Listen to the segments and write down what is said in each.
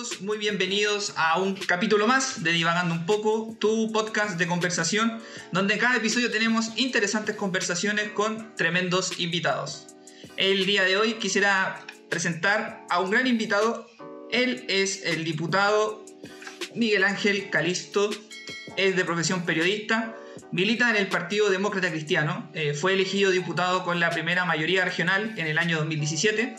todos, muy bienvenidos a un capítulo más de Divagando un poco, tu podcast de conversación, donde en cada episodio tenemos interesantes conversaciones con tremendos invitados. El día de hoy quisiera presentar a un gran invitado. Él es el diputado Miguel Ángel Calisto, es de profesión periodista, milita en el Partido Demócrata Cristiano, eh, fue elegido diputado con la primera mayoría regional en el año 2017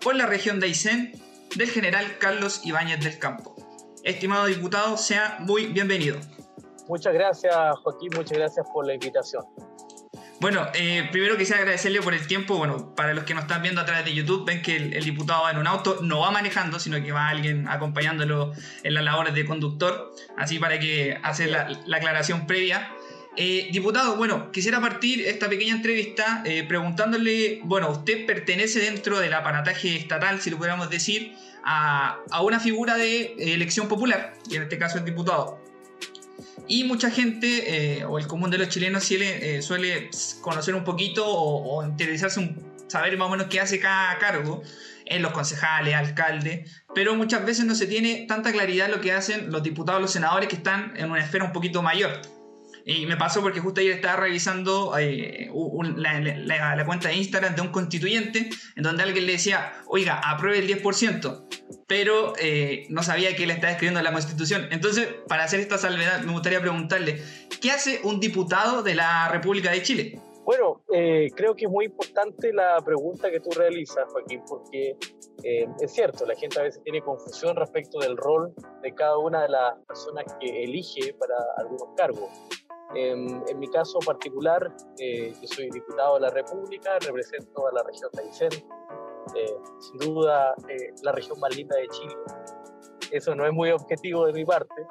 por la región de Aysén del general Carlos Ibáñez del Campo. Estimado diputado, sea muy bienvenido. Muchas gracias, Joaquín, muchas gracias por la invitación. Bueno, eh, primero quisiera agradecerle por el tiempo. Bueno, para los que nos están viendo a través de YouTube, ven que el, diputado va en un auto, no va manejando, sino que va alguien acompañándolo en las labores de conductor. Así para que hace la, aclaración previa. Eh, diputado, bueno, quisiera partir esta pequeña entrevista eh, preguntándole, bueno, usted pertenece dentro del aparataje estatal, si lo pudiéramos decir, a, una figura de elección popular, y en este caso el diputado. Y mucha gente, eh, o el común de los chilenos, suele, eh, suele conocer un poquito o, interesarse, un, saber más o menos qué hace cada cargo en los concejales, alcaldes, pero muchas veces no se tiene tanta claridad lo que hacen los diputados, los senadores que están en una esfera un poquito mayor. Y me pasó porque justo ayer estaba revisando eh, la, cuenta de Instagram de un constituyente en donde alguien le decía, oiga, apruebe el 10%, pero eh, no sabía que él estaba escribiendo la constitución. Entonces, para hacer esta salvedad, me gustaría preguntarle, ¿qué hace un diputado de la República de Chile? Bueno, eh, creo que es muy importante la pregunta que tú realizas, Joaquín, porque es cierto, la gente a veces tiene confusión respecto del rol de cada una de las personas que elige para algunos cargos. En, mi caso particular, eh, yo soy diputado de la República, represento a la región Aysén, eh, sin duda eh, la región más linda de Chile. Eso no es muy objetivo de mi parte.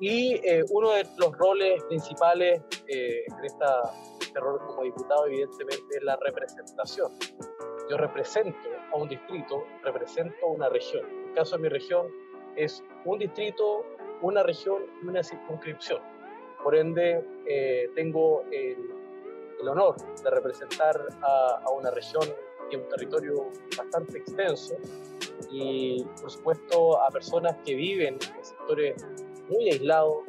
y uno de los roles principales en esta, este rol como diputado, evidentemente, es la representación. Yo represento a un distrito, represento a una región. En el caso de mi región, es un distrito, una región y una circunscripción por ende, eh, tengo el, honor de representar a, una región y un territorio bastante extenso y, por supuesto, a personas que viven en sectores muy aislados,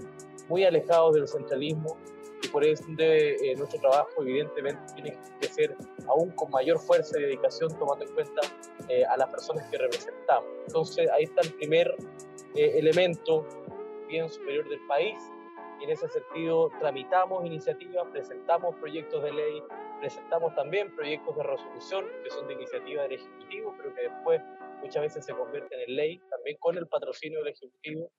muy alejados del centralismo y por ende eh, nuestro trabajo evidentemente tiene que ser aún con mayor fuerza y dedicación tomando en cuenta eh, a las personas que representamos. Entonces ahí está el primer elemento bien superior del país y en ese sentido tramitamos iniciativas, presentamos proyectos de ley, presentamos también proyectos de resolución que son de iniciativa del Ejecutivo, pero que después muchas veces se convierten en ley, también con el patrocinio del Ejecutivo.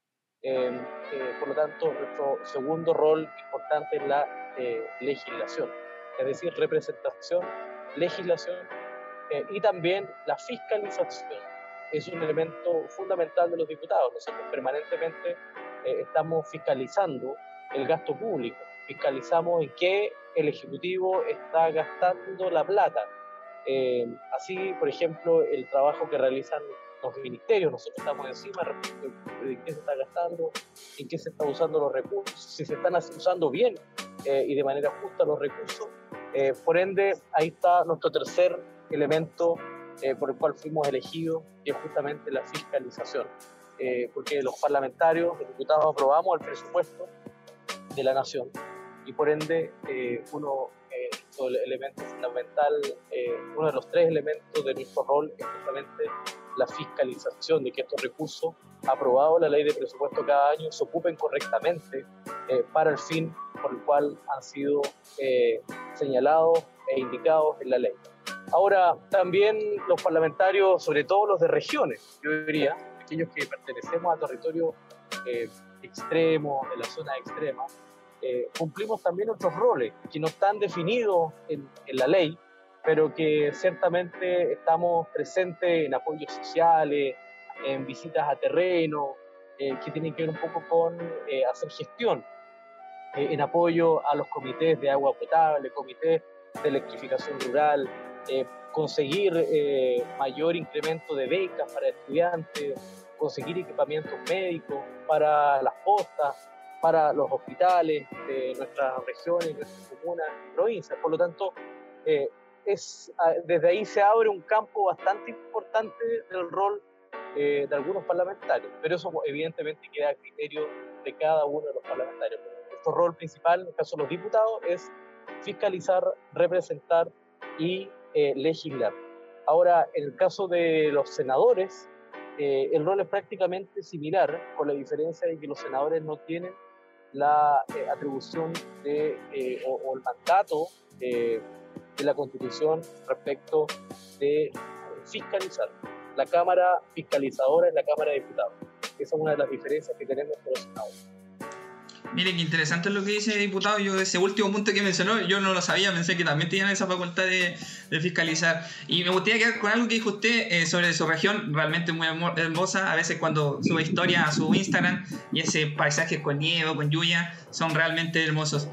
Em, eh, por lo tanto, nuestro segundo rol importante es la eh, legislación, es decir, representación, legislación eh, y también la fiscalización. Es un elemento fundamental de los diputados. Nosotros permanentemente estamos fiscalizando el gasto público, fiscalizamos en qué el Ejecutivo está gastando la plata. Eh, así, por ejemplo, el trabajo que realizan los ministerios, nosotros estamos encima respecto de qué se está gastando, en qué se están usando los recursos, si se están usando bien eh, y de manera justa los recursos. Eh, por ende, ahí está nuestro tercer elemento por el cual fuimos elegidos, que es justamente la fiscalización. porque los parlamentarios, los diputados aprobamos el presupuesto de la nación y por ende eh, uno eh, el elemento fundamental, eh, uno de los tres elementos de nuestro rol es justamente la fiscalización de que estos recursos aprobados la ley de presupuesto cada año se ocupen correctamente eh, para el fin por el cual han sido señalados e indicados en la ley. Ahora, también los parlamentarios, sobre todo los de regiones, yo diría, aquellos que pertenecemos a territorios extremos, de la zona extrema, eh, cumplimos también otros roles que no están definidos en, la ley, pero que ciertamente estamos presentes en apoyos sociales, en visitas a terreno, eh, que tienen que ver un poco con eh, hacer gestión, en apoyo a los comités de agua potable, comités de electrificación rural, conseguir mayor incremento de becas para estudiantes, conseguir equipamientos médicos para las postas, para los hospitales de nuestras regiones, nuestras comunas, provincias. Por lo tanto, eh, es, ah, desde ahí se abre un campo bastante importante del rol eh, de algunos parlamentarios, pero eso evidentemente queda a criterio de cada uno de los parlamentarios. Nuestro rol principal, en el caso de los diputados, es fiscalizar, representar y eh, legislar. Ahora, en el caso de los senadores, eh, el rol es prácticamente similar, con la diferencia de que los senadores no tienen la atribución de, o, el mandato de la Constitución respecto de fiscalizar la Cámara Fiscalizadora es la Cámara de Diputados. Esa es una de las diferencias que tenemos con los senadores. Mire, qué interesante lo que dice diputado. Yo, ese último punto que mencionó, yo no lo sabía, pensé que también tenían esa facultad de, fiscalizar. Y me gustaría quedar con algo que dijo usted eh, sobre su región, realmente muy hermosa. A veces, cuando sube historia a su Instagram y ese paisaje con nieve, con lluvia, son realmente hermosos.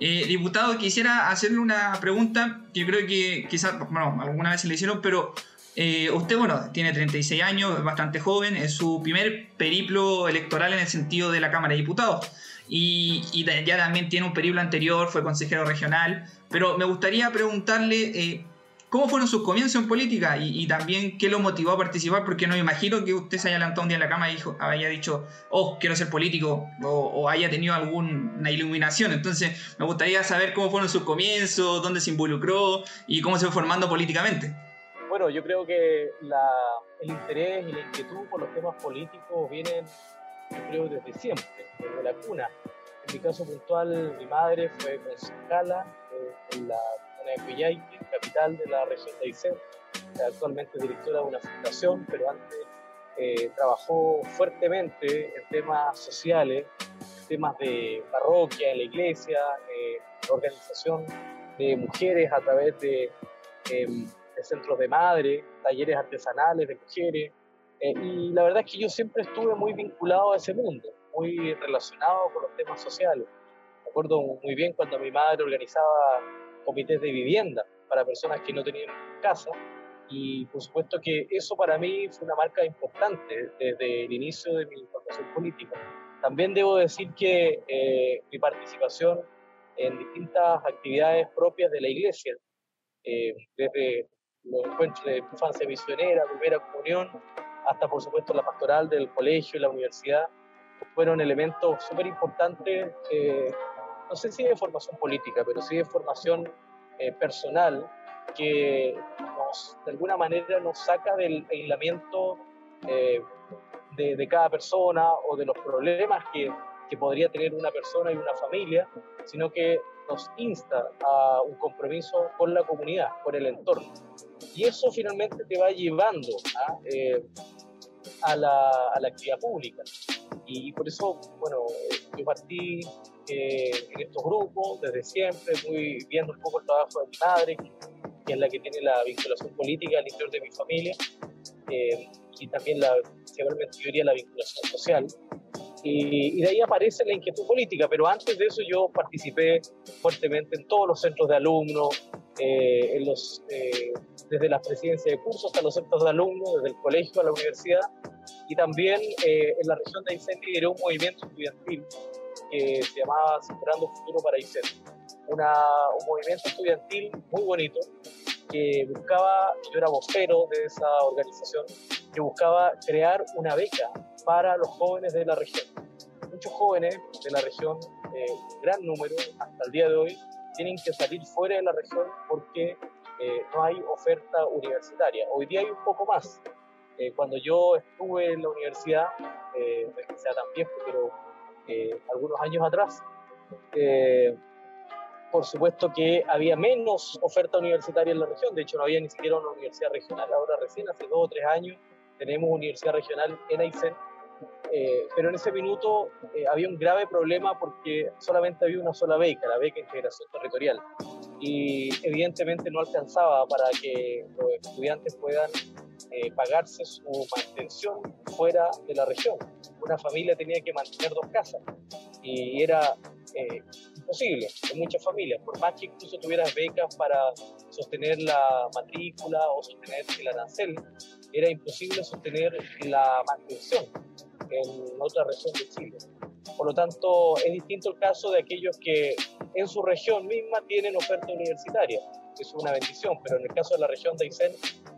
Eh, diputado, quisiera hacerle una pregunta que yo creo que quizás, bueno, alguna vez se le hicieron, pero eh, usted, bueno, tiene 36 años, es bastante joven, es su primer periplo electoral en el sentido de la Cámara de Diputados. Y, ya también tiene un periplo anterior, fue consejero regional. Pero me gustaría preguntarle eh, cómo fueron sus comienzos en política y, también qué lo motivó a participar, porque no me imagino que usted se haya levantado un día en la cama y haya dicho, oh, quiero ser político, o, haya tenido alguna iluminación. Entonces, me gustaría saber cómo fueron sus comienzos, dónde se involucró y cómo se fue formando políticamente. Bueno, yo creo que el interés y la inquietud por los temas políticos vienen, yo creo, desde siempre, desde la cuna. En mi caso puntual, mi madre fue concejala eh, en la zona de Cuyayque, capital de la región de Aysén, actualmente directora de una fundación, pero antes eh, trabajó fuertemente en temas sociales, temas de parroquia, en la iglesia, eh, organización de mujeres a través de em, de centros de madre, talleres artesanales de mujeres. Eh, y la verdad es que yo siempre estuve muy vinculado a ese mundo, muy relacionado con los temas sociales. Me acuerdo muy bien cuando mi madre organizaba comités de vivienda para personas que no tenían casa. Y por supuesto que eso para mí fue una marca importante desde el inicio de mi formación política. También debo decir que eh, mi participación en distintas actividades propias de la iglesia, eh, desde los encuentros de infancia misionera, primera comunión, hasta por supuesto la pastoral del colegio y la universidad, fueron elementos súper importantes, eh, no sé si de formación política, pero sí de formación eh, personal, que de alguna manera nos saca del aislamiento eh, de, cada persona o de los problemas que, podría tener una persona y una familia, sino que nos insta a un compromiso con la comunidad, con el entorno. Y eso finalmente te va llevando a, eh, la, a la, actividad pública. Y por eso, bueno, yo partí eh, en estos grupos desde siempre, muy viendo un poco el trabajo de mi madre, que es la que tiene la vinculación política al interior de mi familia, eh, y también la, seguramente yo diría la vinculación social. Y, de ahí aparece la inquietud política, pero antes de eso yo participé fuertemente en todos los centros de alumnos, eh, en los, eh, desde las presidencias de cursos hasta los centros de alumnos, desde el colegio a la universidad, y también eh, en la región de Aysén lideré un movimiento estudiantil que se llamaba Sembrando Futuro para Aysén, una, un movimiento estudiantil muy bonito que buscaba, yo era vocero de esa organización, que buscaba crear una beca para los jóvenes de la región. Muchos jóvenes de la región, eh, gran número hasta el día de hoy, tienen que salir fuera de la región porque eh, no hay oferta universitaria. Hoy día hay un poco más. Eh, cuando yo estuve en la universidad, eh, tan viejo, pero algunos años atrás, por supuesto que había menos oferta universitaria en la región, de hecho no había ni siquiera una universidad regional, ahora recién, hace dos o tres años, tenemos universidad regional en Aysén, eh, pero en ese minuto eh, había un grave problema porque solamente había una sola beca, la beca integración territorial, y evidentemente no alcanzaba para que los estudiantes puedan eh, pagarse su mantención fuera de la región. Una familia tenía que mantener dos casas y era imposible en muchas familias, por más que incluso tuvieras becas para sostener la matrícula o sostener el arancel, era imposible sostener la mantención en otra región de Chile. Por lo tanto, es distinto el caso de aquellos que en su región misma tienen oferta universitaria. Es una bendición, pero en el caso de la región de Aysén,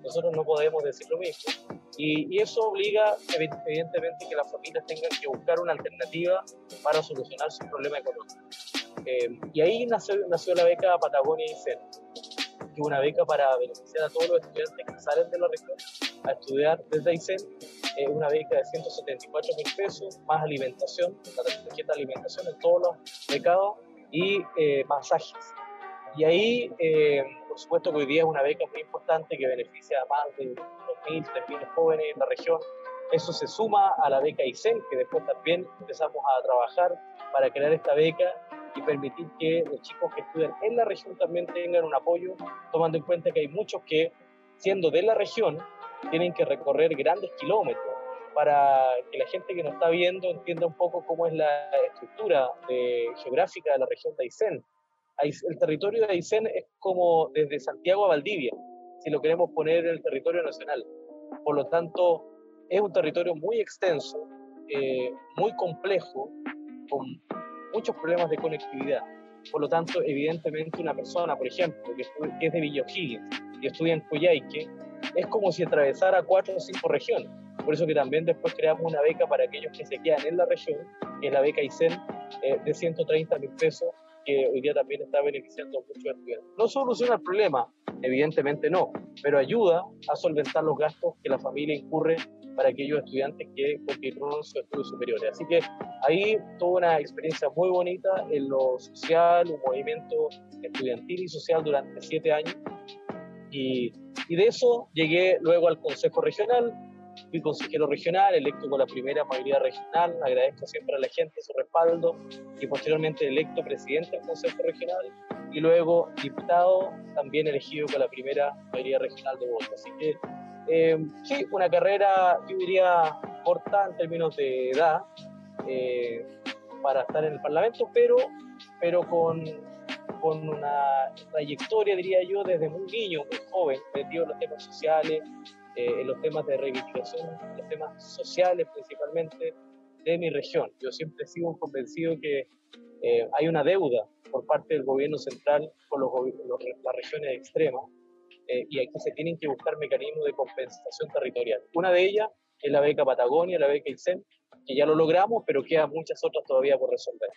nosotros no podemos decir lo mismo. Y, eso obliga evidentemente que las familias tengan que buscar una alternativa para solucionar su problema económico. Eh, y ahí nació, nació la beca Patagonia ICEN, que es una beca para beneficiar a todos los estudiantes que salen de la región a estudiar desde ICEN. Es una beca de 174 mil pesos, más alimentación, la tarjeta de alimentación en todos los becados y eh, masajes. Y ahí, eh, por supuesto que hoy día es una beca muy importante que beneficia a más de 2.000, 3.000 jóvenes en la región. Eso se suma a la beca ICEN, que después también empezamos a trabajar para crear esta beca y permitir que los chicos que estudian en la región también tengan un apoyo, tomando en cuenta que hay muchos que, siendo de la región, tienen que recorrer grandes kilómetros para que la gente que nos está viendo entienda un poco cómo es la estructura geográfica de la región de Aysén. El territorio de Aysén es como desde Santiago a Valdivia, si lo queremos poner en el territorio nacional. Por lo tanto, es un territorio muy extenso, eh, muy complejo, con muchos problemas de conectividad. Por lo tanto, evidentemente una persona, por ejemplo, que, es de Villa y estudia en Coyhaique, es como si atravesara cuatro o cinco regiones. Por eso que también después creamos una beca para aquellos que se quedan en la región, que es la beca ICEN, eh, de 130 mil pesos, que hoy día también está beneficiando a muchos estudiantes. No soluciona el problema, evidentemente no, pero ayuda a solventar los gastos que la familia incurre para aquellos estudiantes que continúan sus estudios superiores. Así que ahí tuve una experiencia muy bonita en lo social, un movimiento estudiantil y social durante siete años. Y, y de eso llegué luego al Consejo Regional, fui consejero regional, electo con la primera mayoría regional, agradezco siempre a la gente su respaldo y posteriormente electo presidente del Consejo Regional y luego diputado, también elegido con la primera mayoría regional de votos. Así que eh, sí, una carrera, yo diría, corta en términos de edad eh, para estar en el Parlamento, pero, pero con, con una trayectoria, diría yo, desde muy niño, muy joven, metido en los temas sociales, eh, en los temas de reivindicación, en los temas sociales principalmente de mi región. Yo siempre he sido convencido que hay una deuda por parte del gobierno central con los, las regiones extremas eh, y aquí se tienen que buscar mecanismos de compensación territorial. Una de ellas es la beca Patagonia, la beca ICEN, que ya lo logramos, pero quedan muchas otras todavía por resolver.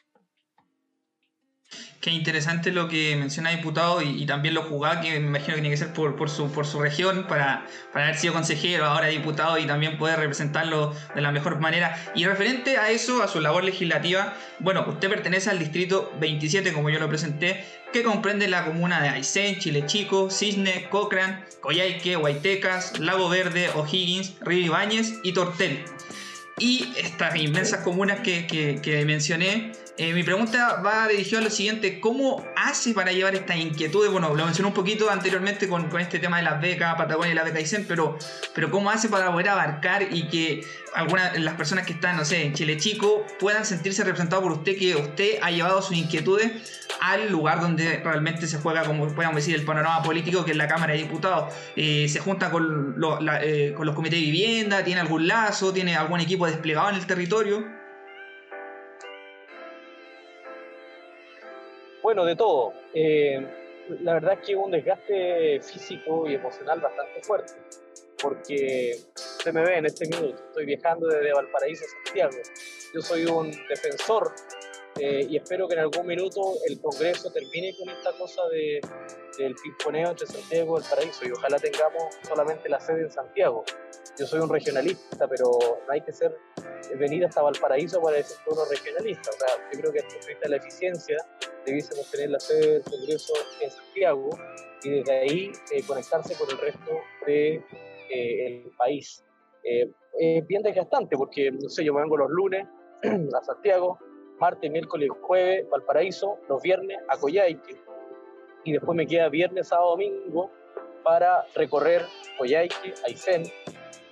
Qué interesante lo que menciona diputado y, también lo jugaba, que me imagino que tiene que ser por, su, por su región, para, para haber sido consejero, ahora diputado y también poder representarlo de la mejor manera. Y referente a eso, a su labor legislativa, bueno, usted pertenece al distrito 27, como yo lo presenté, que comprende la comuna de Aysén, Chile Chico, Cisne, Cochrane, Coyhaique, Huaytecas, Lago Verde, O'Higgins, Río Ibáñez y Tortel. Y estas inmensas comunas que, que mencioné eh, mi pregunta va dirigida a lo siguiente, ¿cómo hace para llevar estas inquietudes? Bueno, lo mencioné un poquito anteriormente con, este tema de las becas, Patagonia y la beca ICEN, pero, pero ¿cómo hace para poder abarcar y que algunas las personas que están, no sé, en Chile Chico puedan sentirse representados por usted, que usted ha llevado sus inquietudes al lugar donde realmente se juega, como podemos decir, el panorama político, que es la Cámara de Diputados. Eh, se junta con, eh, con los comités de vivienda, tiene algún lazo, tiene algún equipo desplegado en el territorio. Bueno, de todo. Eh, la verdad es que un desgaste físico y emocional bastante fuerte, porque se me ve en este minuto, estoy viajando desde Valparaíso a Santiago. Yo soy un defensor eh, y espero que en algún minuto el Congreso termine con esta cosa de, del pimponeo entre Santiago y Valparaíso y ojalá tengamos solamente la sede en Santiago. Yo soy un regionalista, pero no hay que ser venir hasta Valparaíso para decir que uno regionalista. O sea, yo creo que desde de la eficiencia debiésemos tener la sede del Congreso en Santiago y desde ahí eh, conectarse con el resto del de, eh, país. Eh, es bien desgastante porque, no sé, yo me vengo los lunes a Santiago, martes, miércoles, jueves, Valparaíso, los viernes a Coyhaique y después me queda viernes, sábado, domingo para recorrer Coyhaique, Aysén,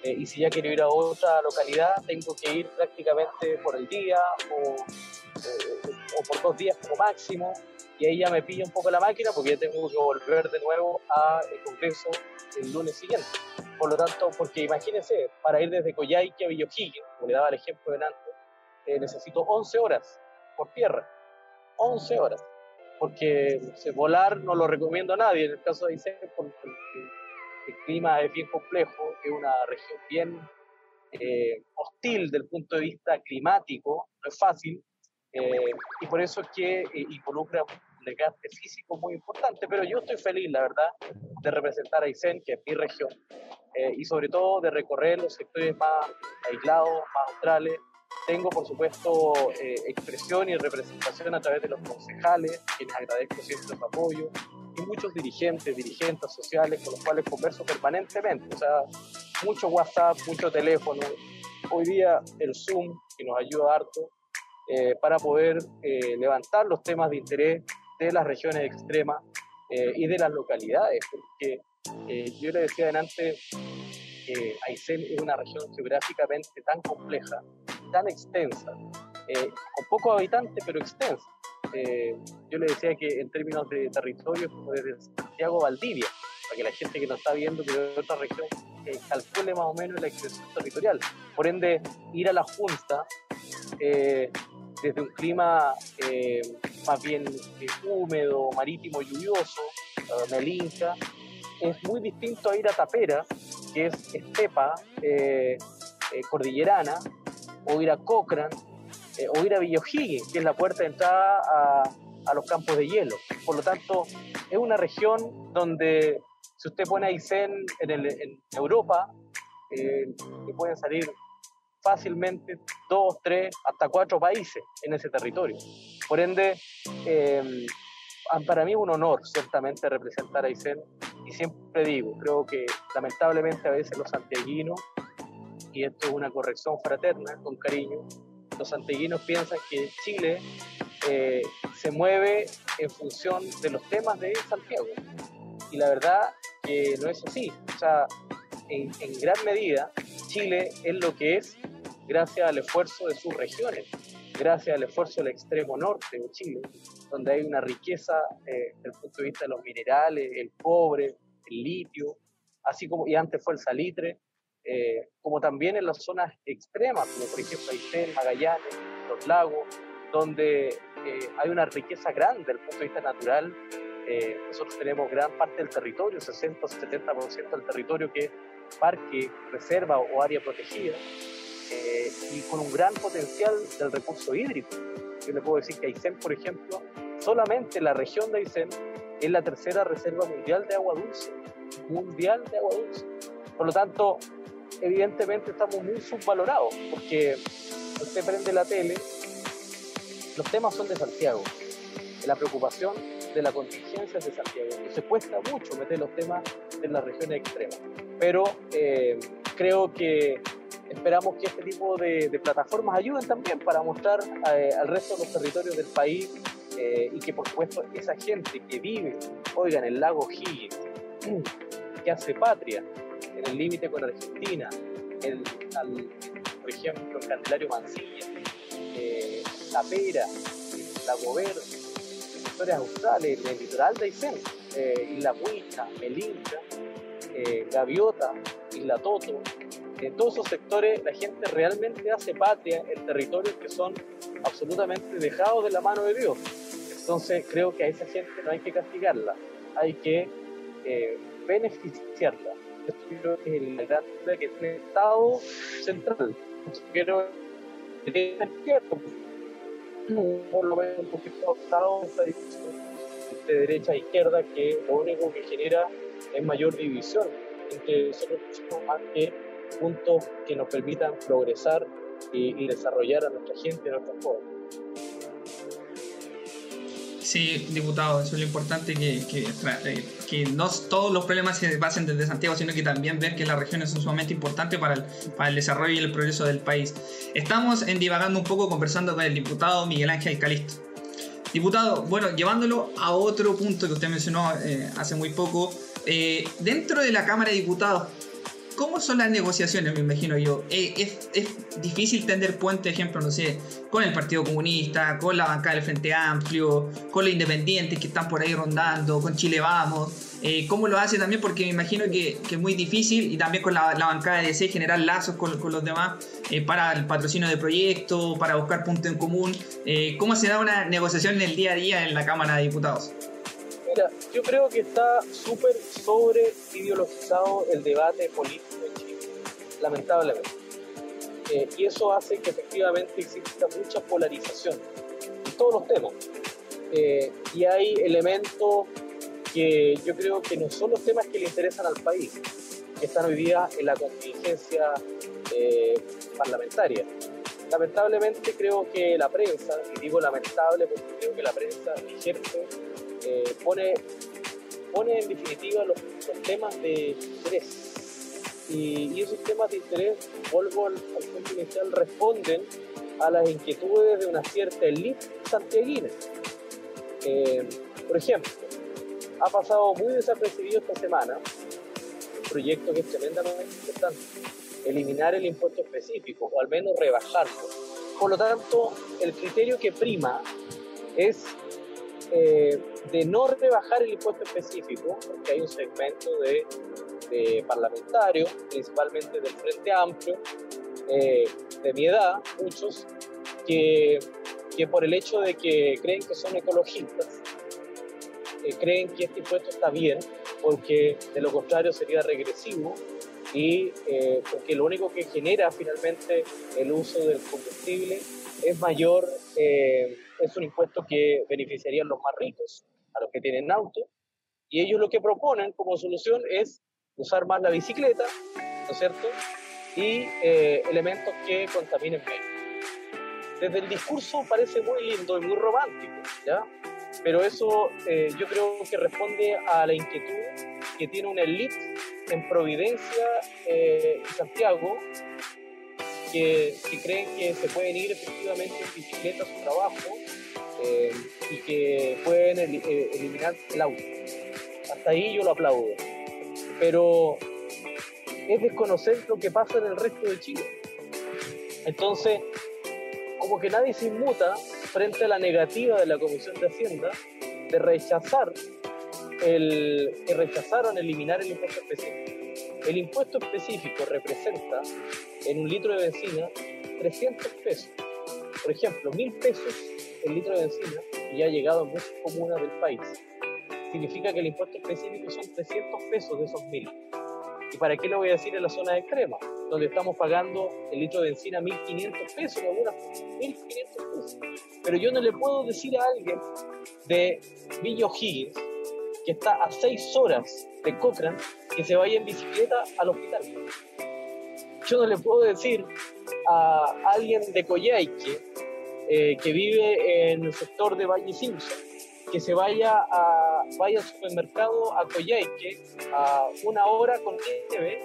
eh, y si ya quiero ir a otra localidad, tengo que ir prácticamente por el día o, o por dos días como máximo, y ahí ya me pilla un poco la máquina porque ya tengo que volver de nuevo al Congreso el lunes siguiente. Por lo tanto, porque imagínense, para ir desde Coyhaique a Villoquillo, como le daba el ejemplo de antes, eh, necesito 11 horas por tierra. 11 horas. Porque volar no lo recomiendo a nadie, en el caso de Isen, porque el clima es bien complejo es una región bien eh, hostil del punto de vista climático, no es fácil, eh, y por eso es que eh, involucra un desgaste físico muy importante, pero yo estoy feliz, la verdad, de representar a Aysén, que es mi región, y sobre todo de recorrer los sectores más aislados, más australes. Tengo, por supuesto, expresión y representación a través de los concejales, quienes agradezco siempre su apoyo, y muchos dirigentes, dirigentes sociales con los cuales converso permanentemente. O sea, mucho WhatsApp, mucho teléfono. Hoy día el Zoom, que nos ayuda harto, eh, para poder eh, levantar los temas de interés de las regiones extremas eh, y de las localidades, porque yo le decía antes que Aysén es una región geográficamente tan compleja, tan extensa, con pocos habitantes, pero extensa. yo le decía que en términos de territorio, como desde Santiago Valdivia, para que la gente que nos está viendo de otra región calcule más o menos la extensión territorial. Por ende, ir a la Junta eh, desde un clima eh, más bien eh, húmedo, marítimo, lluvioso, melinca, es muy distinto a ir a Tapera, que es estepa cordillerana, o ir a Cochrane, o ir a Villa que es la puerta de entrada a, a los campos de hielo. Por lo tanto, es una región donde si usted pone Aysén en, en Europa, eh, le pueden salir fácilmente dos, tres, hasta cuatro países en ese territorio. Por ende, eh, para mí es un honor ciertamente representar a Aysén y siempre digo, creo que lamentablemente a veces los santiaguinos, y esto es una corrección fraterna, con cariño, los santiaguinos piensan que Chile eh, se mueve en función de los temas de Santiago. Y la verdad que no es así. O sea, en, gran medida, Chile es lo que es gracias al esfuerzo de sus regiones, gracias al esfuerzo del extremo norte de Chile, donde hay una riqueza eh, desde el punto de vista de los minerales, el cobre, el litio, así como, y antes fue el salitre, eh, como también en las zonas extremas, como por ejemplo Aysén, Magallanes, los lagos, donde eh, hay una riqueza grande desde el punto de vista natural eh, nosotros tenemos gran parte del territorio, 60 o 70% del territorio que es parque, reserva o área protegida, eh, y con un gran potencial del recurso hídrico. Yo le puedo decir que Aysén, por ejemplo, solamente la región de Aysén es la tercera reserva mundial de agua dulce, mundial de agua dulce. Por lo tanto, evidentemente estamos muy subvalorados, porque usted prende la tele, los temas son de Santiago, la preocupación de la contingencia de Santiago. se cuesta mucho meter los temas en las regiones extremas. Pero eh, creo que esperamos que este tipo de, plataformas ayuden también para mostrar eh, al resto de los territorios del país eh, y que por supuesto esa gente que vive, oigan, el lago Higgins, que hace patria en el límite con Argentina, el, por ejemplo, el Candelario Mancilla, La Pera, Lago Verde, sectores australes, el litoral de Aysén, eh, Isla Huicha, Melinca, eh, Gaviota, Isla Toto. En todos esos sectores la gente realmente hace patria en territorios que son absolutamente dejados de la mano de Dios. Entonces creo que a esa gente no hay que castigarla, hay que eh, beneficiarla. Es la gran que tiene el Estado central. Quiero que es cierto, por lo menos un poquito optado de derecha a izquierda que lo único que genera es mayor división entre nosotros más que puntos que nos permitan progresar y, desarrollar a nuestra gente, a nuestros jóvenes. Sí, diputado, eso es lo importante, que, que, que, no todos los problemas se pasen desde Santiago, sino que también ver que las regiones son sumamente importantes para el, para el desarrollo y el progreso del país. Estamos en divagando un poco conversando con el diputado Miguel Ángel Calisto. Diputado, bueno, llevándolo a otro punto que usted mencionó eh, hace muy poco, eh, dentro de la Cámara de Diputados, ¿Cómo son las negociaciones, me imagino yo? Eh, es, es, difícil tender puente, ejemplo, no sé, con el Partido Comunista, con la bancada del Frente Amplio, con los independientes que están por ahí rondando, con Chile Vamos. Eh, ¿Cómo lo hace también? Porque me imagino que, que, es muy difícil y también con la, la bancada de DC generar lazos con, con los demás eh, para el patrocinio de proyectos, para buscar puntos en común. ¿Cómo se da una negociación en el día a día en la Cámara de Diputados? Mira, yo creo que está súper sobre ideologizado el debate político. Lamentablemente. Eh, y eso hace que efectivamente exista mucha polarización en todos los temas. Eh, y hay elementos que yo creo que no son los temas que le interesan al país, que están hoy día en la contingencia eh, parlamentaria. Lamentablemente creo que la prensa, y digo lamentable porque creo que la prensa ejerce, pone, pone en definitiva los, los temas de interés y, esos temas de interés, vuelvo al, punto inicial, responden a las inquietudes de una cierta élite santiaguina. Eh, por ejemplo, ha pasado muy desapercibido esta semana un proyecto que es tremendamente importante, eliminar el impuesto específico o al menos rebajarlo. Por lo tanto, el criterio que prima es eh, de no rebajar el impuesto específico, porque hay un segmento de de parlamentarios, principalmente del Frente Amplio, eh, de mi edad, muchos, que, que, por el hecho de que creen que son ecologistas, eh, creen que este impuesto está bien, porque de lo contrario sería regresivo y eh, porque lo único que genera finalmente el uso del combustible es mayor, es un impuesto que beneficiaría a los más ricos, a los que tienen auto, y ellos lo que proponen como solución es usar más la bicicleta, ¿no es cierto? Y eh, elementos que contaminen menos. Desde el discurso parece muy lindo y muy romántico, ¿ya? Pero eso eh, yo creo que responde a la inquietud que tiene una élite en Providencia eh, y Santiago que, que, creen que se pueden ir efectivamente en bicicleta a su trabajo y que pueden eliminar el auto. Hasta ahí yo lo aplaudo pero es desconocer lo que pasa en el resto de Chile. Entonces, como que nadie se inmuta frente a la negativa de la Comisión de Hacienda de rechazar el que rechazaron eliminar el impuesto específico. El impuesto específico representa en un litro de benzina 300 pesos. Por ejemplo, mil pesos el litro de benzina y ha llegado a muchas comunas del país significa que el impuesto específico son 300 pesos de esos mil. ¿Y para qué lo voy a decir en la zona extrema? Donde estamos pagando el litro de benzina 1.500 pesos, algunas 1.500 pesos. Pero yo no le puedo decir a alguien de Villa Higgins, que está a 6 horas de Cochrane, que se vaya en bicicleta al hospital. Yo no le puedo decir a alguien de Coyhaique, eh, que vive en el sector de Valle Simpson, que se vaya, a, vaya al supermercado a Coyhaique a una hora con nieve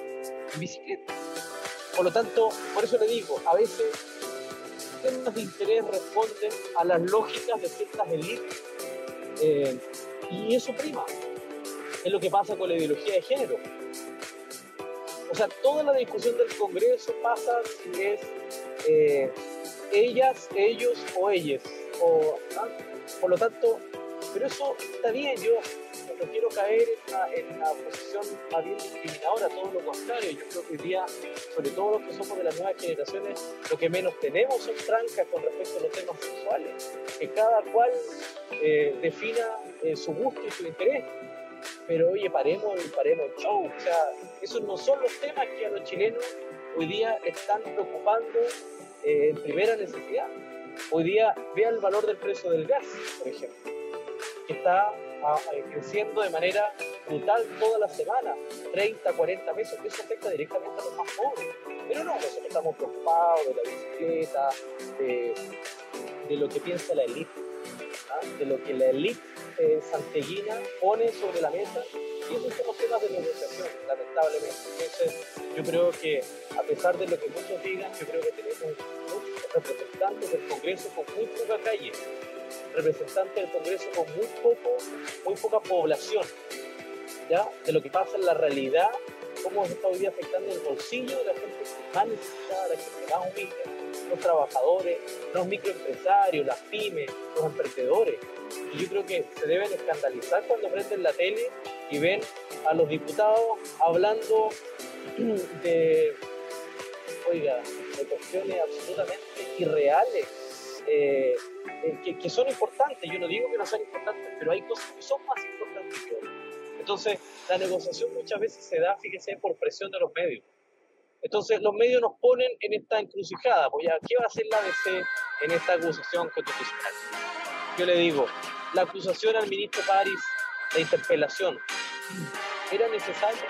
en bicicleta. Por lo tanto, por eso le digo, a veces temas de interés responden a las lógicas de ciertas élites eh, y eso prima. Es lo que pasa con la ideología de género. O sea, toda la discusión del Congreso pasa si es eh, ellas, ellos o ellas. O, Por lo tanto, pero eso está bien, yo no quiero caer en una, posición más bien discriminadora, todo lo contrario. Yo creo que hoy día, sobre todo los que somos de las nuevas generaciones, lo que menos tenemos son trancas con respecto a los temas sexuales. Que cada cual eh, defina eh, su gusto y su interés. Pero oye, paremos, paremos el show. O sea, esos no son los temas que a los chilenos hoy día están preocupando eh, en primera necesidad. Hoy día vean el valor del precio del gas, por ejemplo que está ah, eh, creciendo de manera brutal toda la semana, 30, 40 pesos, eso afecta directamente a los más pobres. Pero no, nosotros estamos preocupados de la bicicleta, de, lo que piensa la élite, ¿ah? de lo que la élite eh, santeguina pone sobre la mesa, esos son los temas de negociación, lamentablemente. Entonces, yo creo que, a pesar de lo que muchos digan, yo creo que tenemos muchos representantes del Congreso con muy poca calle, representante del Congreso con muy, poco, muy poca población, ¿ya? de lo que pasa en la realidad, cómo se está hoy día afectando el bolsillo de la gente más necesitada, la gente más humilde, los trabajadores, los microempresarios, las pymes, los emprendedores. Y yo creo que se deben escandalizar cuando prenden la tele y ven a los diputados hablando de, oiga, de cuestiones absolutamente irreales eh, eh, que, son importantes. Yo no digo que no sean importantes, pero hay cosas que son más importantes que otras. Entonces, la negociación muchas veces se da, fíjese, por presión de los medios. Entonces los medios nos ponen en esta encrucijada, pues ya, ¿qué va a hacer la ABC en esta acusación constitucional? Yo le digo, la acusación al ministro París, la interpelación, ¿era necesaria?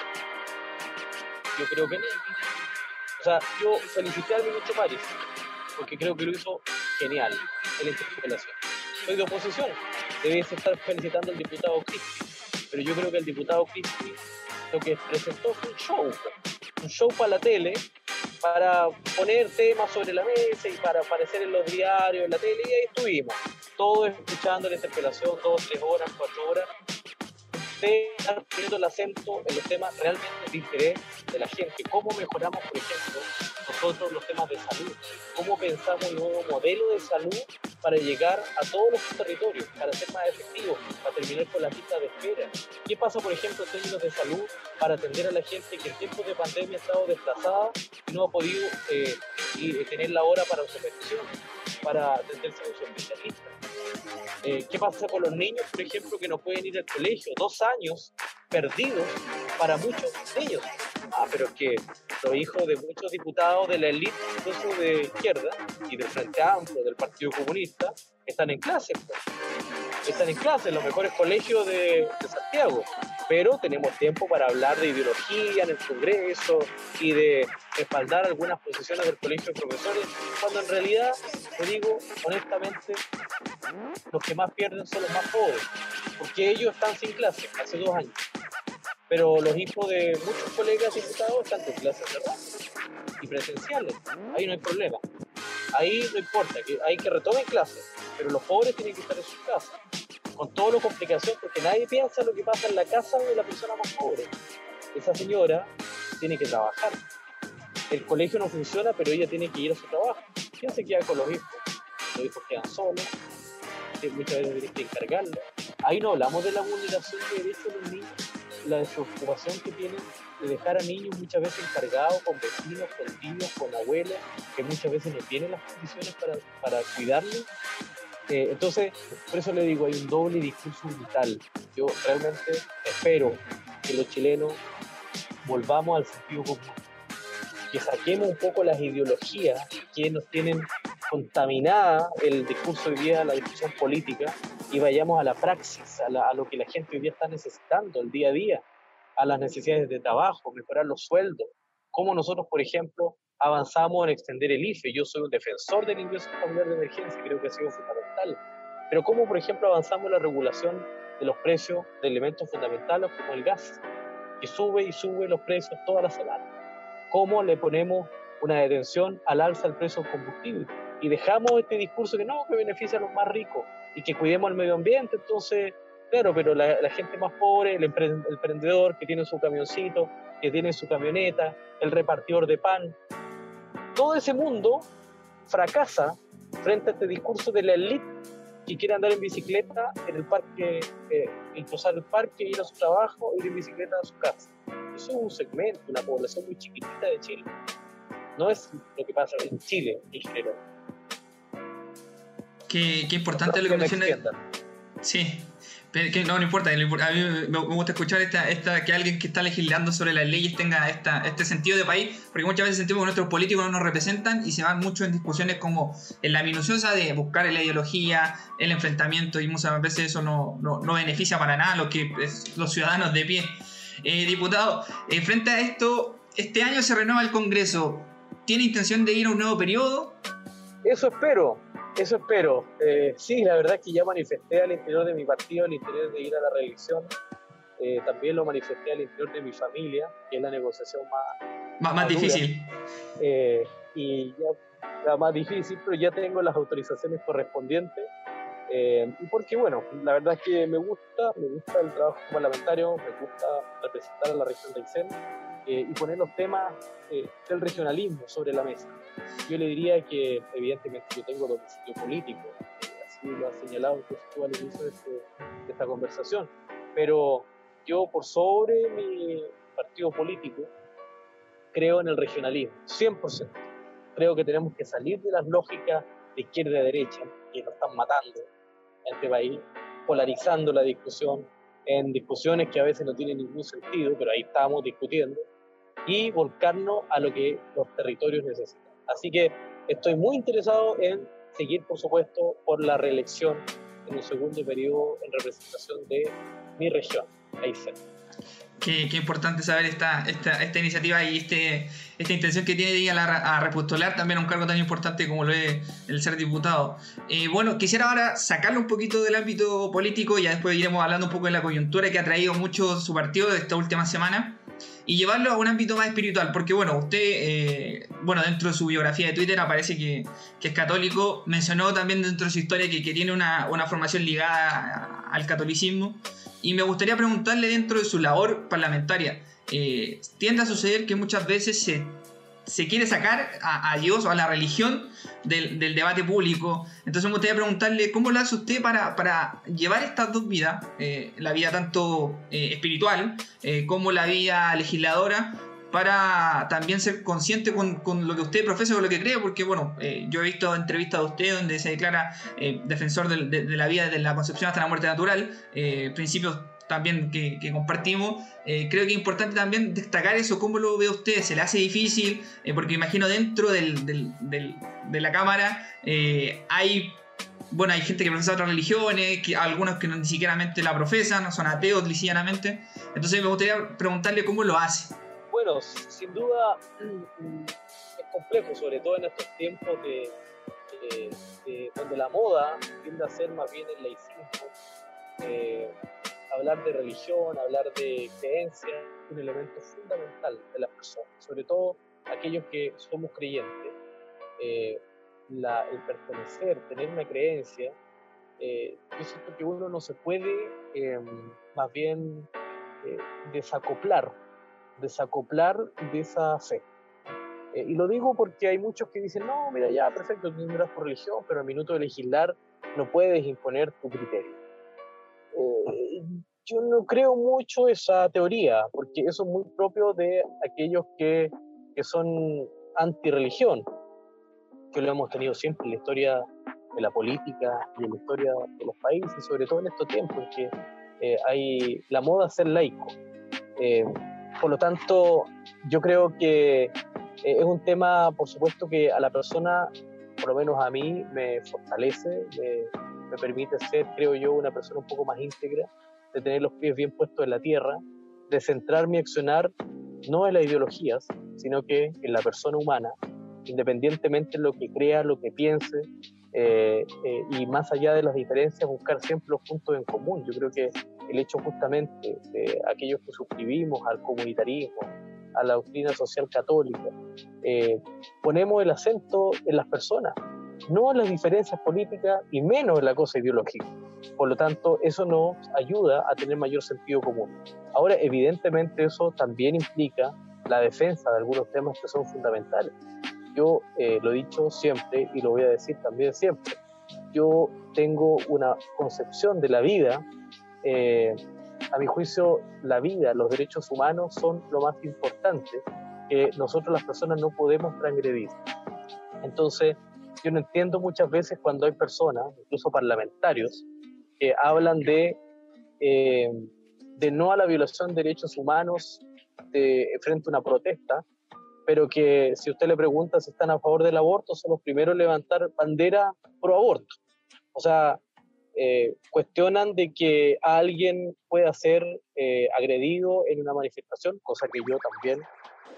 Yo creo que no. O sea, yo felicité al ministro París, porque creo que lo hizo genial en la interpelación. Soy de oposición, debes estar felicitando al diputado Cristi, pero yo creo que el diputado Cristi lo que presentó fue un show, un show para la tele, para poner temas sobre la mesa y para aparecer en los diarios, en la tele, y ahí estuvimos, todos escuchando la interpelación, dos, tres horas, cuatro horas, de estar poniendo el acento en los temas realmente de interés de la gente. ¿Cómo mejoramos, por ejemplo, nosotros los temas de salud? ¿Cómo pensamos un nuevo modelo de salud para llegar a todos los territorios, para ser más efectivos, para terminar con las listas de espera? ¿Qué pasa, por ejemplo, en términos de salud para atender a la gente que en tiempos de pandemia ha estado desplazada y no ha podido eh, y, tener la hora para su atención, para atenderse a su especialista? Eh, ¿Qué pasa con los niños, por ejemplo, que no pueden ir al colegio? Dos años perdidos para muchos de ellos. Ah, pero es que los hijos de muchos diputados de la élite de izquierda y del Frente Amplio, del Partido Comunista, están en clase. Pues. Están en clase en los mejores colegios de Santiago pero tenemos tiempo para hablar de ideología en el Congreso y de respaldar algunas posiciones del Colegio de Profesores, cuando en realidad, te digo honestamente, los que más pierden son los más pobres, porque ellos están sin clase hace dos años, pero los hijos de muchos colegas diputados están con clases cerradas y presenciales, ahí no hay problema, ahí no importa, hay que retomen clases, pero los pobres tienen que estar en sus casas con toda la complicación, porque nadie piensa lo que pasa en la casa de la persona más pobre. Esa señora tiene que trabajar. El colegio no funciona, pero ella tiene que ir a su trabajo. ¿Quién se queda con los hijos? Los hijos quedan solos, muchas veces tienen que encargarlo. Ahí no hablamos de la vulneración de derechos de los niños, la despreocupación que tienen de dejar a niños muchas veces encargados con vecinos, con tíos, con abuelos, que muchas veces no tienen las condiciones para, para cuidarlos eh, entonces, por eso le digo, hay un doble discurso vital. Yo realmente espero que los chilenos volvamos al sentido común, que saquemos un poco las ideologías que nos tienen contaminada el discurso hoy día, la discusión política, y vayamos a la praxis, a, a lo que la gente hoy día está necesitando, el día a día, a las necesidades de trabajo, mejorar los sueldos, cómo nosotros, por ejemplo, avanzamos en extender el IFE. Yo soy un defensor del ingreso familiar de emergencia, creo que ha sido fundamental. Pero cómo, por ejemplo, avanzamos en la regulación de los precios de elementos fundamentales como el gas, que sube y sube los precios toda la semana. Cómo le ponemos una detención al alza del precio del combustible y dejamos este discurso que no, que beneficia a los más ricos y que cuidemos el medio ambiente, entonces, claro, pero la, gente más pobre, el emprendedor que tiene su camioncito, que tiene su camioneta, el repartidor de pan, todo ese mundo fracasa frente a este discurso de la élite que quiere andar en bicicleta en el parque, eh, cruzar el parque, ir a su trabajo, ir en bicicleta a su casa. Eso es un segmento, una población muy chiquitita de Chile. No es lo que pasa en Chile en general. Qué, qué importante lo que mencionas. Sí, no, no importa, a mí me gusta escuchar esta, esta, que alguien que está legislando sobre las leyes tenga esta, este sentido de país, porque muchas veces sentimos que nuestros políticos no nos representan y se van mucho en discusiones como en la minuciosa de buscar la ideología, el enfrentamiento, y muchas veces eso no, no, no beneficia para nada a lo que los ciudadanos de pie. Eh, diputado, eh, frente a esto, este año se renueva el Congreso. ¿Tiene intención de ir a un nuevo periodo? Eso espero. Eso espero. Eh, sí, la verdad es que ya manifesté al interior de mi partido el interés de ir a la reelección. Eh, también lo manifesté al interior de mi familia, que es la negociación más, más, difícil. Eh, y ya la más difícil, pero ya tengo las autorizaciones correspondientes. y porque, bueno, la verdad es que me gusta, me gusta el trabajo parlamentario, me gusta representar a la región de Aysén y poner los temas del regionalismo sobre la mesa. Yo le diría que, evidentemente, yo tengo domicilio político, así lo ha señalado tú al inicio este, de, esta conversación, pero yo, por sobre mi partido político, creo en el regionalismo, 100%. Creo que tenemos que salir de las lógicas de izquierda y derecha que nos están matando en este país, polarizando la discusión en discusiones que a veces no tienen ningún sentido, pero ahí estamos discutiendo y volcarnos a lo que los territorios necesitan. Así que estoy muy interesado en seguir, por supuesto, por la reelección en un segundo periodo en representación de mi región, Aysén. Qué, qué, importante saber esta, esta, esta, iniciativa y este, esta intención que tiene de ir a, repostular también a un cargo tan importante como lo es el ser diputado. Eh, bueno, quisiera ahora sacarlo un poquito del ámbito político, y después iremos hablando un poco de la coyuntura que ha traído mucho su partido de esta última semana y llevarlo a un ámbito más espiritual, porque bueno, usted, eh, bueno, dentro de su biografía de Twitter aparece que, que, es católico, mencionó también dentro de su historia que, que tiene una, una, formación ligada al catolicismo, y me gustaría preguntarle dentro de su labor parlamentaria, eh, tiende a suceder que muchas veces se, se quiere sacar a, Dios o a la religión del, del, debate público. Entonces me gustaría preguntarle cómo lo hace usted para, para llevar estas dos vidas, eh, la vida tanto eh, espiritual como la vida legisladora, para también ser consciente con, con, lo que usted profesa o lo que cree, porque bueno, yo he visto entrevistas de usted donde se declara defensor de, de, de, la vida desde la concepción hasta la muerte natural, principios también que, compartimos, eh, creo que es importante también destacar eso, cómo lo ve usted, se le hace difícil, eh, porque imagino dentro del, de la cámara eh, hay, bueno, hay gente que profesa otras religiones, que, algunos que ni siquiera la profesan, son ateos ligeramente, entonces me gustaría preguntarle cómo lo hace. Bueno, sin duda es complejo, sobre todo en estos tiempos de, donde la moda tiende a ser más bien el laicismo hablar de religión, hablar de creencia, un elemento fundamental de las personas, sobre todo aquellos que somos creyentes. Eh, el pertenecer, tener una creencia, eh, yo siento que uno no se puede em, más bien eh, desacoplar, desacoplar de esa fe. y lo digo porque hay muchos que dicen, no, mira, ya, perfecto, tú tendrás tu religión, pero al minuto de legislar no puedes imponer tu criterio yo no creo mucho esa teoría, porque eso es muy propio de aquellos que, que son anti-religión, que lo hemos tenido siempre en la historia de la política y en la historia de los países, sobre todo en estos tiempos que eh, hay la moda ser laico. Eh, por lo tanto, yo creo que eh, es un tema, por supuesto, que a la persona, por lo menos a mí, me fortalece, me, me permite ser, creo yo, una persona un poco más íntegra de tener los pies bien puestos en la tierra, de centrar mi accionar no en las ideologías, sino que en la persona humana, independientemente de lo que crea, lo que piense, eh, eh, y más allá de las diferencias, buscar siempre los puntos en común. Yo creo que el hecho justamente de aquellos que suscribimos al comunitarismo, a la doctrina social católica, eh, ponemos el acento en las personas, no en las diferencias políticas y menos en la cosa ideológica. Por lo tanto, eso nos ayuda a tener mayor sentido común. Ahora, evidentemente, eso también implica la defensa de algunos temas que son fundamentales. Yo eh, lo he dicho siempre y lo voy a decir también siempre. Yo tengo una concepción de la vida. Eh, a mi juicio, la vida, los derechos humanos son lo más importante que nosotros las personas no podemos transgredir. Entonces, yo no entiendo muchas veces cuando hay personas, incluso parlamentarios, que hablan de, eh, de no a la violación de derechos humanos de, frente a una protesta, pero que si usted le pregunta si están a favor del aborto, son los primeros en levantar bandera pro aborto. O sea, eh, cuestionan de que alguien pueda ser eh, agredido en una manifestación, cosa que yo también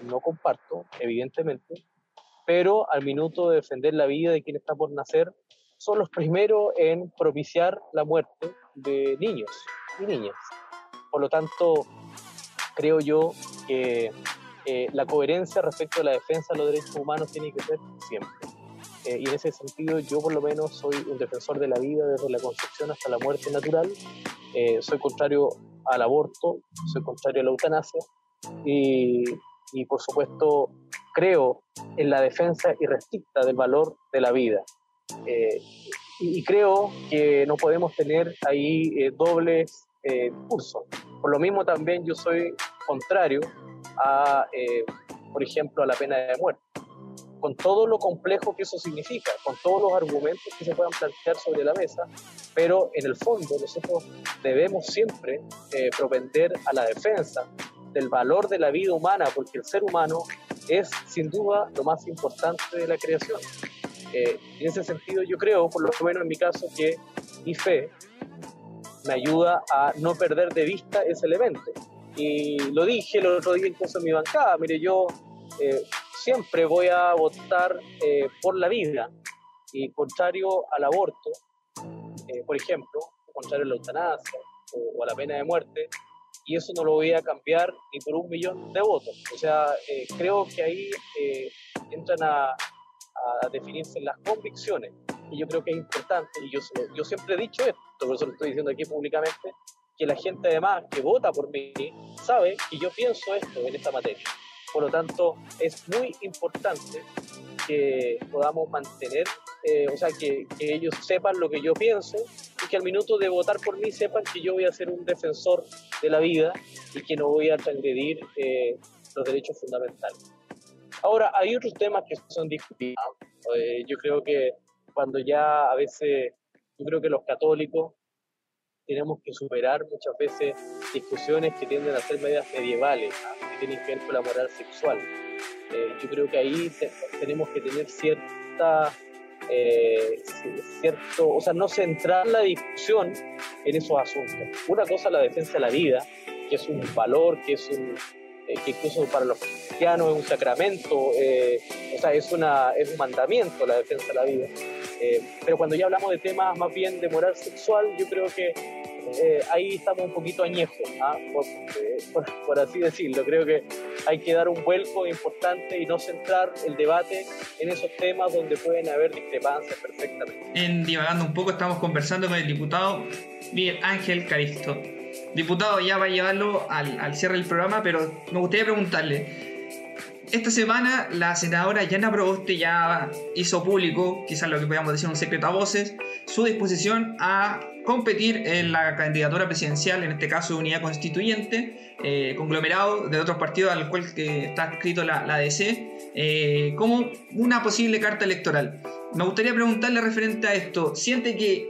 no comparto, evidentemente, pero al minuto de defender la vida de quien está por nacer, son los primeros en propiciar la muerte de niños y niñas. Por lo tanto, creo yo que eh, la coherencia respecto a la defensa de los derechos humanos tiene que ser siempre. Eh, y en ese sentido, yo por lo menos soy un defensor de la vida desde la concepción hasta la muerte natural. Eh, soy contrario al aborto, soy contrario a la eutanasia y, y por supuesto creo en la defensa irrestricta del valor de la vida. Eh, y, creo que no podemos tener ahí eh, dobles eh, discursos. Por lo mismo también yo soy contrario a, por ejemplo, a la pena de muerte, con todo lo complejo que eso significa, con todos los argumentos que se puedan plantear sobre la mesa, pero en el fondo nosotros debemos siempre propender a la defensa del valor de la vida humana, porque el ser humano es sin duda lo más importante de la creación. Eh, en ese sentido yo creo, por lo menos en mi caso, que mi fe me ayuda a no perder de vista ese elemento. Y lo dije el otro día incluso en mi bancada, mire, yo eh, siempre voy a votar eh, por la vida y contrario al aborto, por ejemplo, contrario a la eutanasia o, a la pena de muerte, y eso no lo voy a cambiar ni por un millón de votos. O sea, creo que ahí entran a, a definirse las convicciones, y yo creo que es importante, y yo, yo siempre he dicho esto, por eso lo estoy diciendo aquí públicamente, que la gente además que vota por mí sabe que yo pienso esto en esta materia. Por lo tanto, es muy importante que podamos mantener, eh, o sea, que, que, ellos sepan lo que yo pienso y que al minuto de votar por mí sepan que yo voy a ser un defensor de la vida y que no voy a transgredir eh, los derechos fundamentales. Ahora, hay otros temas que son discutidos. Eh, yo creo que cuando ya a veces, yo creo que los católicos tenemos que superar muchas veces discusiones que tienden a ser medias medievales, que tienen que ver con la moral sexual. Eh, yo creo que ahí tenemos que tener cierta, eh, cierto, o sea, no centrar la discusión en esos asuntos. Una cosa es la defensa de la vida, que es un valor, que es un, eh, que incluso para los cristianos es un sacramento, eh, o sea, es, una, es un mandamiento la defensa de la vida. Eh, pero cuando ya hablamos de temas más bien de moral sexual, yo creo que ahí estamos un poquito añejos, ¿ah? por, por, así decirlo. Creo que hay que dar un vuelco importante y no centrar el debate en esos temas donde pueden haber discrepancias perfectamente. En divagando un poco, estamos conversando con el diputado Miguel Ángel Caristo diputado ya va a llevarlo al, cierre del programa, pero me gustaría preguntarle. Esta semana la senadora Yana Proboste ya hizo público, quizás lo que podríamos decir un secreto a voces, su disposición a competir en la candidatura presidencial, en este caso Unidad Constituyente, eh, conglomerado de otros partidos al cual está escrito la, la DC, eh, como una posible carta electoral. Me gustaría preguntarle referente a esto, ¿siente que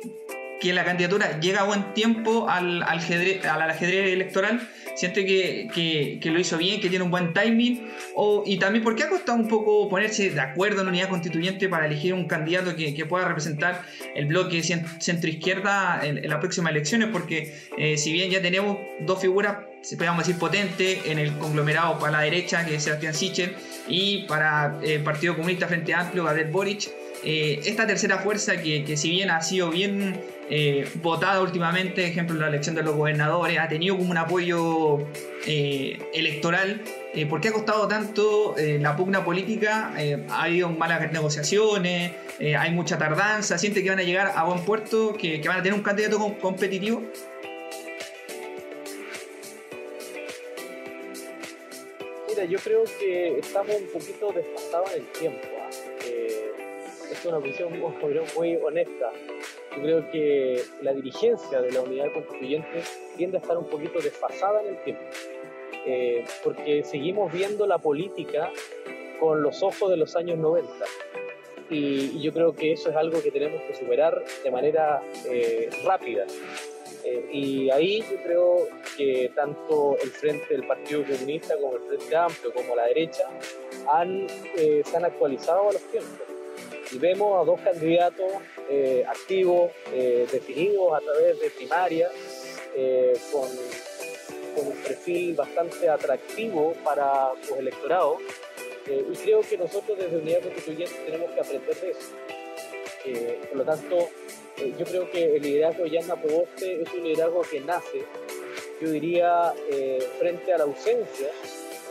que la candidatura llega a buen tiempo al, ajedrez, al ajedrez electoral, siente que, que, lo hizo bien, que tiene un buen timing, o, y también porque ha costado un poco ponerse de acuerdo en la unidad constituyente para elegir un candidato que, que pueda representar el bloque centro-izquierda en, las próximas elecciones, porque eh, si bien ya tenemos dos figuras, podríamos decir, potentes en el conglomerado para la derecha, que es Sebastián Sichel, y para el Partido Comunista Frente Amplio, Gabriel Boric, eh, esta tercera fuerza que, que, si bien ha sido bien eh, votada últimamente, ejemplo, la elección de los gobernadores, ha tenido como un apoyo eh, electoral. ¿Por qué ha costado tanto la pugna política? ha habido malas negociaciones, hay mucha tardanza, siente que van a llegar a buen puerto, que, van a tener un candidato competitivo. Mira, yo creo que estamos un poquito desfasados en el tiempo. ¿ah? Una visión muy honesta yo creo que la dirigencia de la unidad constituyente tiende a estar un poquito desfasada en el tiempo, eh, porque seguimos viendo la política con los ojos de los años 90. Y, yo creo que eso es algo que tenemos que superar de manera eh, rápida. Eh, y ahí yo creo que tanto el frente del Partido Comunista como el Frente Amplio como la derecha han, se han actualizado a los tiempos y vemos a dos candidatos eh, activos, eh, definidos a través de primaria, eh, con, con, un perfil bastante atractivo para los electorados. y creo que nosotros desde Unidad Constituyente tenemos que aprender de eso. por lo tanto, yo creo que el liderazgo de Yanna Proboste es un liderazgo que nace, yo diría, frente a la ausencia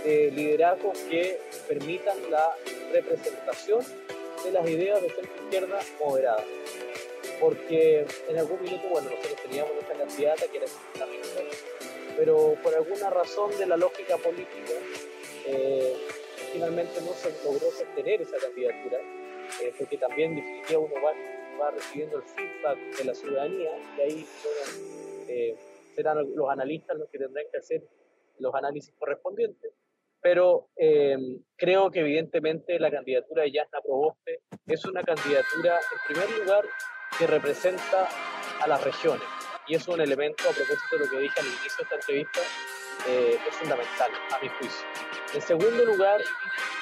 de liderazgos que permitan la representación de las ideas de centro izquierda moderada. Porque en algún minuto, bueno, nosotros teníamos nuestra candidata que era pero por alguna razón de la lógica política, eh, finalmente no se logró sostener esa candidatura, eh, porque también definitivamente uno va, va, recibiendo el feedback de la ciudadanía y ahí eh, serán los analistas los que tendrán que hacer los análisis correspondientes pero eh, creo que evidentemente la candidatura de Yasna Proboste es una candidatura, en primer lugar, que representa a las regiones. Y es un elemento, a propósito de lo que dije al inicio de esta entrevista, eh, es fundamental, a mi juicio. En segundo lugar,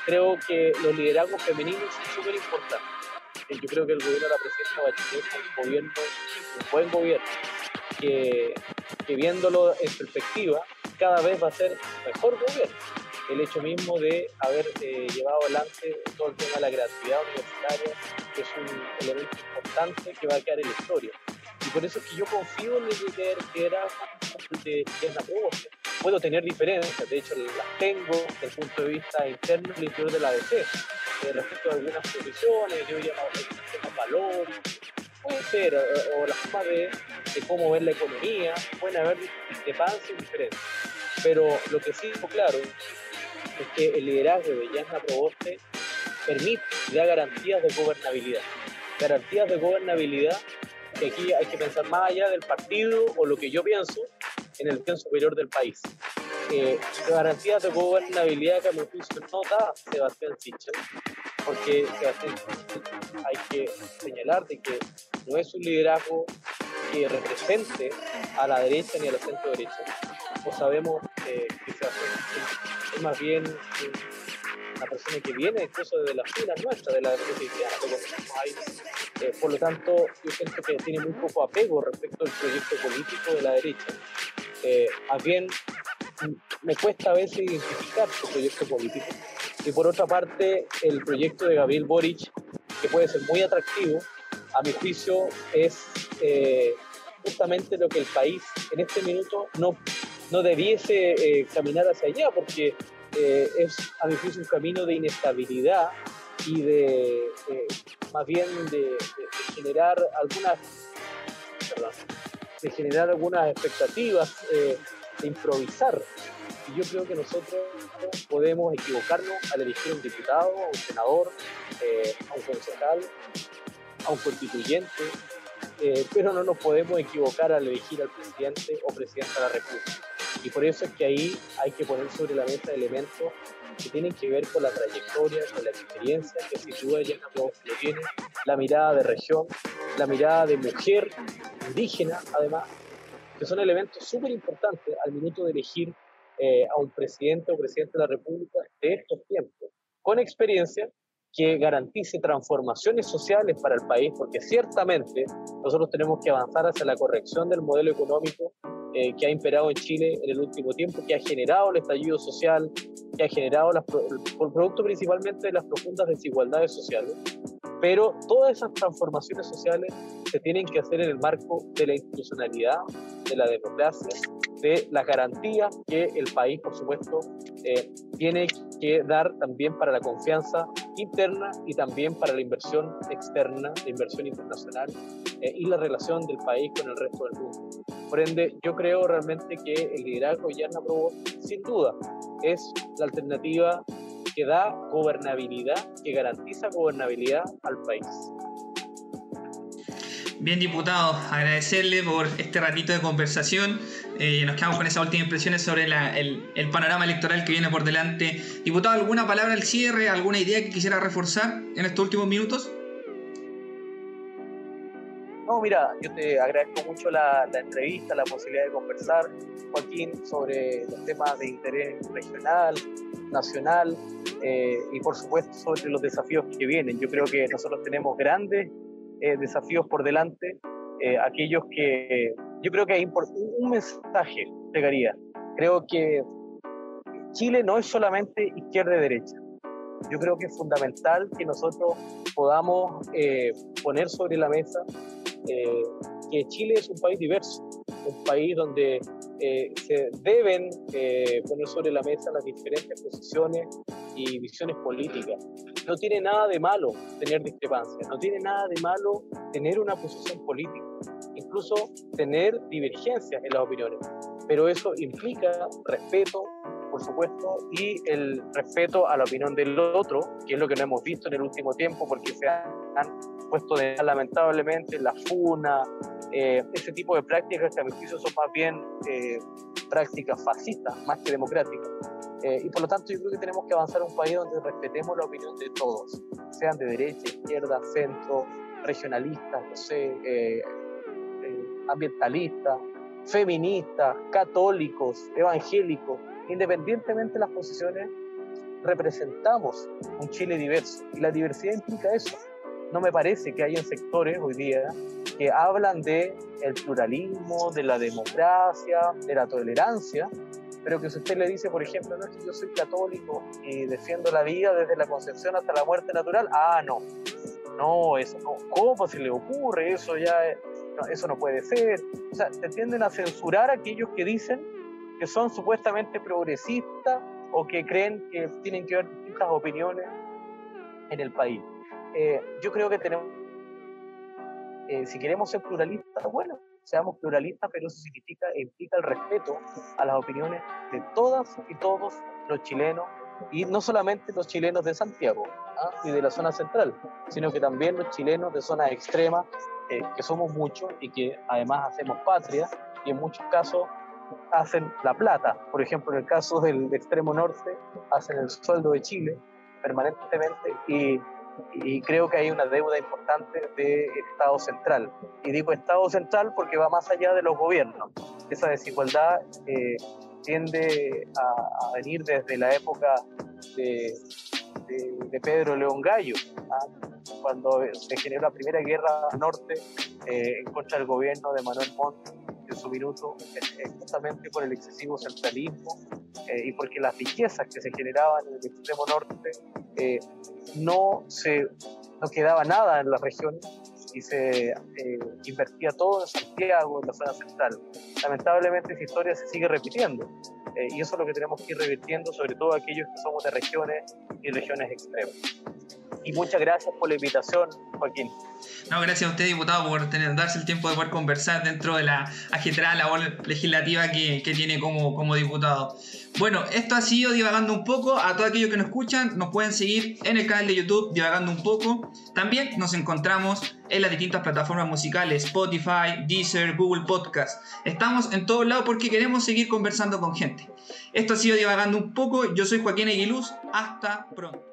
creo que los liderazgos femeninos son súper importantes. Yo creo que el gobierno de la presidenta Bachelet es un gobierno, un buen gobierno, que, que viéndolo en perspectiva, cada vez va a ser mejor gobierno. El hecho mismo de haber eh, llevado adelante todo el tema de la creatividad universitaria, que es un elemento importante que va a quedar en la historia. Y por eso es que yo confío en el líder que era de Proboste. Puedo tener diferencias, de hecho las tengo desde el punto de vista interno al interior de la ADC. Eh, respecto a algunas posiciones, yo diría más valor, puede ser, o, la forma de, de, cómo ver la economía, pueden haber discrepancias y diferencias. Pero lo que sí claro es que el liderazgo de Yasna Proboste permite, da garantías de gobernabilidad. Garantías de gobernabilidad que aquí hay que pensar más allá del partido o lo que yo pienso en el bien superior del país. Eh, garantías de gobernabilidad que a mi juicio no da Sebastián Sichel, porque Sebastián hay que señalar de que no es un liderazgo que represente a la derecha ni a la centro derecha. No sabemos eh, que Sebastián es más bien una persona que viene incluso desde las filas nuestras, de la cristiana, eh, por lo tanto, yo siento que tiene muy poco apego respecto al proyecto político de la derecha. Eh, más bien, me cuesta a veces identificar su proyecto político. Y por otra parte, el proyecto de Gabriel Boric, que puede ser muy atractivo, a mi juicio es eh, justamente lo que el país en este minuto no, no debiese eh, caminar hacia allá, porque eh, es a mi un camino de inestabilidad y de más bien de, generar algunas de generar algunas expectativas, de improvisar. Y yo creo que nosotros podemos equivocarnos al elegir un diputado, a un senador, a un concejal, a un constituyente, eh, pero no nos podemos equivocar al elegir al presidente o presidenta de la República. Y por eso es que ahí hay que poner sobre la mesa elementos que tienen que ver con la trayectoria, con la experiencia, que sin duda ya lo tiene, la mirada de región, la mirada de mujer indígena, además, que son elementos súper importantes al minuto de elegir eh, a un presidente o presidente de la República de estos tiempos, con experiencia que garantice transformaciones sociales para el país, porque ciertamente nosotros tenemos que avanzar hacia la corrección del modelo económico eh, que ha imperado en Chile en el último tiempo, que ha generado el estallido social, que ha generado, las, producto principalmente de las profundas desigualdades sociales. Pero todas esas transformaciones sociales se tienen que hacer en el marco de la institucionalidad, de la democracia, de las garantías que el país, por supuesto, eh, tiene que dar también para la confianza interna y también para la inversión externa, la inversión internacional eh, y la relación del país con el resto del mundo. Por ende, yo creo realmente que el liderazgo de Yarna Provo, sin duda, es la alternativa que da gobernabilidad, que garantiza gobernabilidad al país. Bien, diputado, agradecerle por este ratito de conversación. Eh, nos quedamos con esas últimas impresiones sobre el, el, panorama electoral que viene por delante. Diputado, ¿alguna palabra al cierre? ¿Alguna idea que quisiera reforzar en estos últimos minutos? No, mira, yo te agradezco mucho la, entrevista, la posibilidad de conversar, Joaquín, sobre los temas de interés regional, nacional eh, y por supuesto sobre los desafíos que vienen. Yo creo que nosotros tenemos grandes eh, desafíos por delante, eh, aquellos que yo creo que hay un mensaje pegaría. Creo que Chile no es solamente izquierda y derecha. Yo creo que es fundamental que nosotros podamos eh, poner sobre la mesa que Chile es un país diverso, un país donde se deben poner sobre la mesa las diferentes posiciones y visiones políticas. No tiene nada de malo tener discrepancias, no tiene nada de malo tener una posición política, incluso tener divergencias en las opiniones, pero eso implica respeto, por supuesto, y el respeto a la opinión del otro, que es lo que no hemos visto en el último tiempo, porque se han puesto de, lamentablemente la funa, eh, ese tipo de prácticas que a mi juicio son más bien eh, prácticas fascistas, más que democráticas. Eh, y por lo tanto yo creo que tenemos que avanzar a un país donde respetemos la opinión de todos, sean de derecha, izquierda, centro, regionalistas, no sé, eh, eh, ambientalistas, feministas, católicos, evangélicos, independientemente de las posiciones, representamos un Chile diverso. Y la diversidad implica eso. No me parece que haya sectores hoy día que hablan de el pluralismo, de la democracia, de la tolerancia, pero que si usted le dice, por ejemplo, no yo soy católico y defiendo la vida desde la concepción hasta la muerte natural, ah, no, no, eso no, ¿cómo se le ocurre? Eso ya, eso no puede ser. O sea, te tienden a censurar a aquellos que dicen que son supuestamente progresistas o que creen que tienen que haber distintas opiniones en el país. Eh, yo creo que tenemos, eh, si queremos ser pluralistas, bueno, seamos pluralistas, pero eso significa implica el respeto a las opiniones de todas y todos los chilenos, y no solamente los chilenos de Santiago ¿ah? y de la zona central, sino que también los chilenos de zonas extremas, eh, que somos muchos y que además hacemos patria, y en muchos casos hacen la plata. Por ejemplo, en el caso del extremo norte, hacen el sueldo de Chile permanentemente y, y creo que hay una deuda importante del Estado central. Y digo Estado central porque va más allá de los gobiernos. Esa desigualdad eh, tiende a, venir desde la época de, de, Pedro León Gallo, ¿ah? cuando se generó la primera guerra norte eh, en contra del gobierno de Manuel Montt su minuto, eh, justamente por el excesivo centralismo eh, y porque las riquezas que se generaban en el extremo norte no se no quedaba nada en la región y se invertía todo en Santiago, en la zona central. Lamentablemente esa historia se sigue repitiendo y eso es lo que tenemos que ir revirtiendo, sobre todo aquellos que somos de regiones y regiones extremas y muchas gracias por la invitación, Joaquín. No, gracias a usted, diputado, por tener, darse el tiempo de poder conversar dentro de la agitada labor legislativa que, que, tiene como, como diputado. Bueno, esto ha sido Divagando un poco. A todos aquellos que nos escuchan, nos pueden seguir en el canal de YouTube Divagando un poco. También nos encontramos en las distintas plataformas musicales, Spotify, Deezer, Google Podcast. Estamos en todos lados porque queremos seguir conversando con gente. Esto ha sido Divagando un poco. Yo soy Joaquín Aguiluz. Hasta pronto.